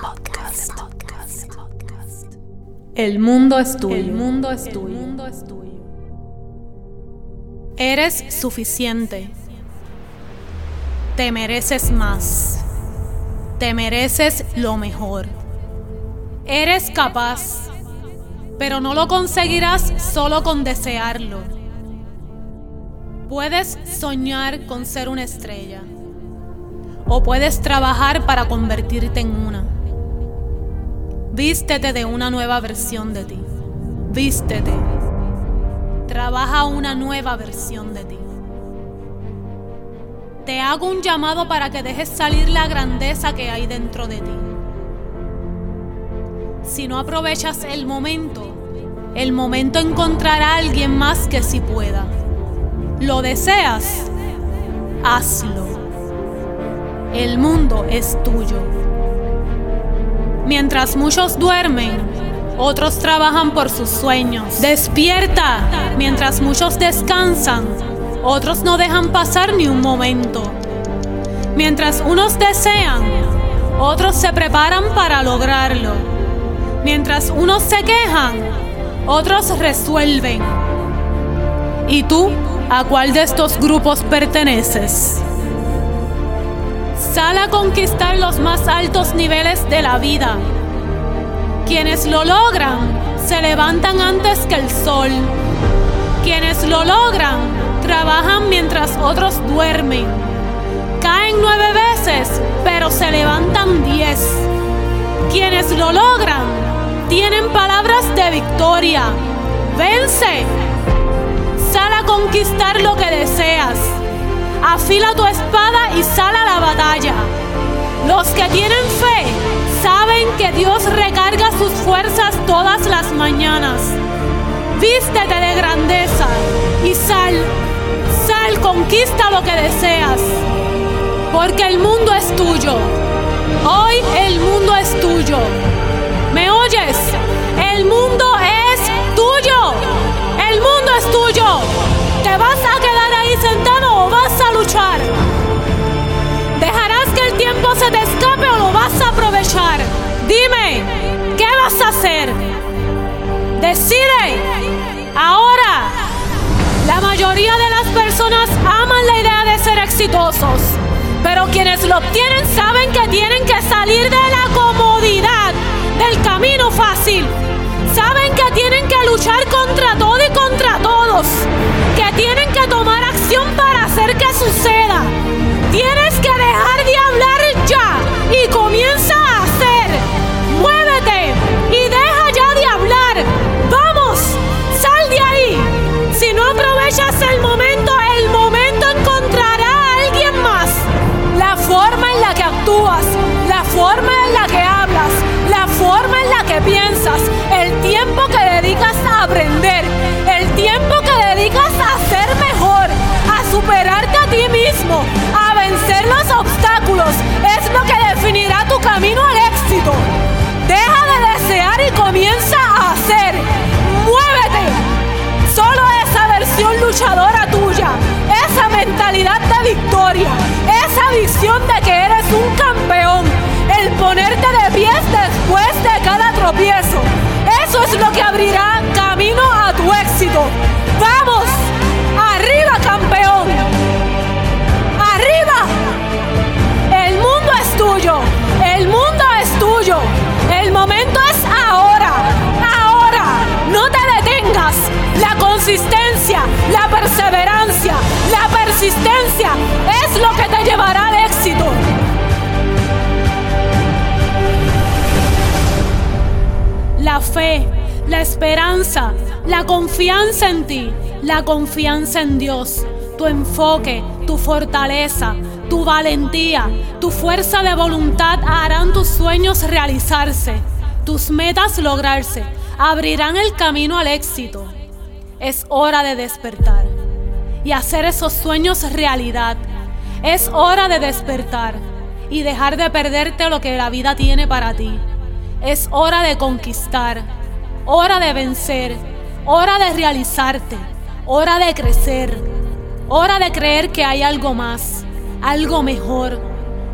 Podcast. El mundo es tuyo. El mundo es tuyo. Eres suficiente. Te mereces más. Te mereces lo mejor. Eres capaz, pero no lo conseguirás solo con desearlo. Puedes soñar con ser una estrella o puedes trabajar para convertirte en una. Vístete de una nueva versión de ti. Vístete. Trabaja una nueva versión de ti. Te hago un llamado para que dejes salir la grandeza que hay dentro de ti. Si no aprovechas el momento, el momento encontrará a alguien más que si pueda. ¿Lo deseas? Hazlo. El mundo es tuyo. Mientras muchos duermen, otros trabajan por sus sueños. Despierta mientras muchos descansan, otros no dejan pasar ni un momento. Mientras unos desean, otros se preparan para lograrlo. Mientras unos se quejan, otros resuelven. ¿Y tú a cuál de estos grupos perteneces? Sal a conquistar los más altos niveles de la vida. Quienes lo logran se levantan antes que el sol. Quienes lo logran trabajan mientras otros duermen. Caen nueve veces, pero se levantan diez. Quienes lo logran tienen palabras de victoria. Vence. Sal a conquistar lo que deseas. Afila tu espada y sal a la batalla. Que tienen fe saben que Dios recarga sus fuerzas todas las mañanas. Vístete de grandeza y sal, sal, conquista lo que deseas. Porque el mundo es tuyo. Hoy el mundo es tuyo. ¿Me oyes? Dime, ¿qué vas a hacer? Decide. Ahora. La mayoría de las personas aman la idea de ser exitosos, pero quienes lo obtienen saben que tienen que salir de la comodidad, del camino fácil. Saben que tienen que luchar contra todo tropiezo. Eso es lo que abrirá camino a tu éxito. Vamos, arriba campeón. Arriba. El mundo es tuyo. El mundo es tuyo. El momento es ahora. Ahora. No te detengas. La consistencia, la perseverancia, la persistencia la esperanza, la confianza en ti, la confianza en Dios, tu enfoque, tu fortaleza, tu valentía, tu fuerza de voluntad harán tus sueños realizarse, tus metas lograrse, abrirán el camino al éxito. Es hora de despertar y hacer esos sueños realidad. Es hora de despertar y dejar de perderte lo que la vida tiene para ti. Es hora de conquistar, hora de vencer, hora de realizarte, hora de crecer, hora de creer que hay algo más, algo mejor,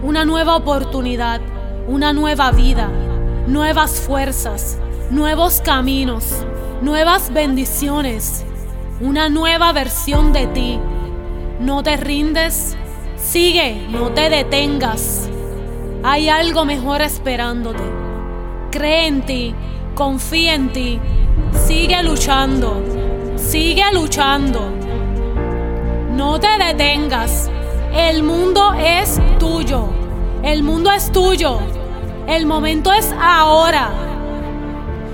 una nueva oportunidad, una nueva vida, nuevas fuerzas, nuevos caminos, nuevas bendiciones, una nueva versión de ti. No te rindes, sigue, no te detengas. Hay algo mejor esperándote. Cree en ti, confía en ti, sigue luchando, sigue luchando. No te detengas. El mundo es tuyo. El mundo es tuyo. El momento es ahora.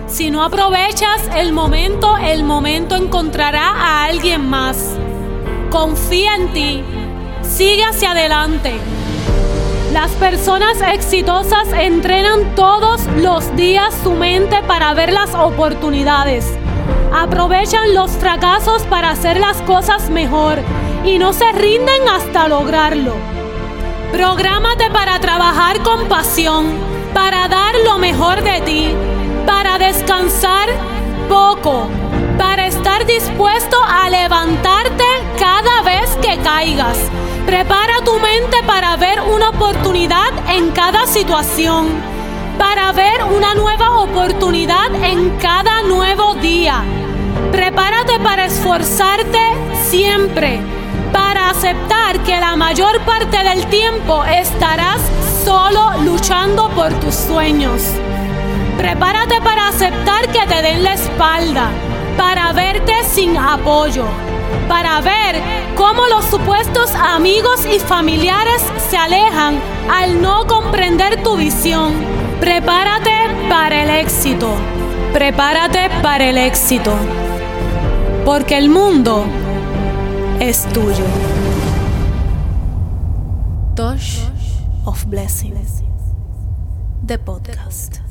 Si no aprovechas el momento, el momento encontrará a alguien más. Confía en ti. Sigue hacia adelante. Las personas exitosas entrenan todos los días su mente para ver las oportunidades. Aprovechan los fracasos para hacer las cosas mejor y no se rinden hasta lograrlo. Prográmate para trabajar con pasión, para dar lo mejor de ti, para descansar poco, para estar dispuesto a levantarte cada vez que caigas. Prepara tu mente para oportunidad en cada situación, para ver una nueva oportunidad en cada nuevo día. Prepárate para esforzarte siempre para aceptar que la mayor parte del tiempo estarás solo luchando por tus sueños. Prepárate para aceptar que te den la espalda, para verte sin apoyo, para ver cómo los supuestos amigos y familiares se alejan al no comprender tu visión. Prepárate para el éxito. Prepárate para el éxito. Porque el mundo es tuyo. Touch of Blessing, the podcast.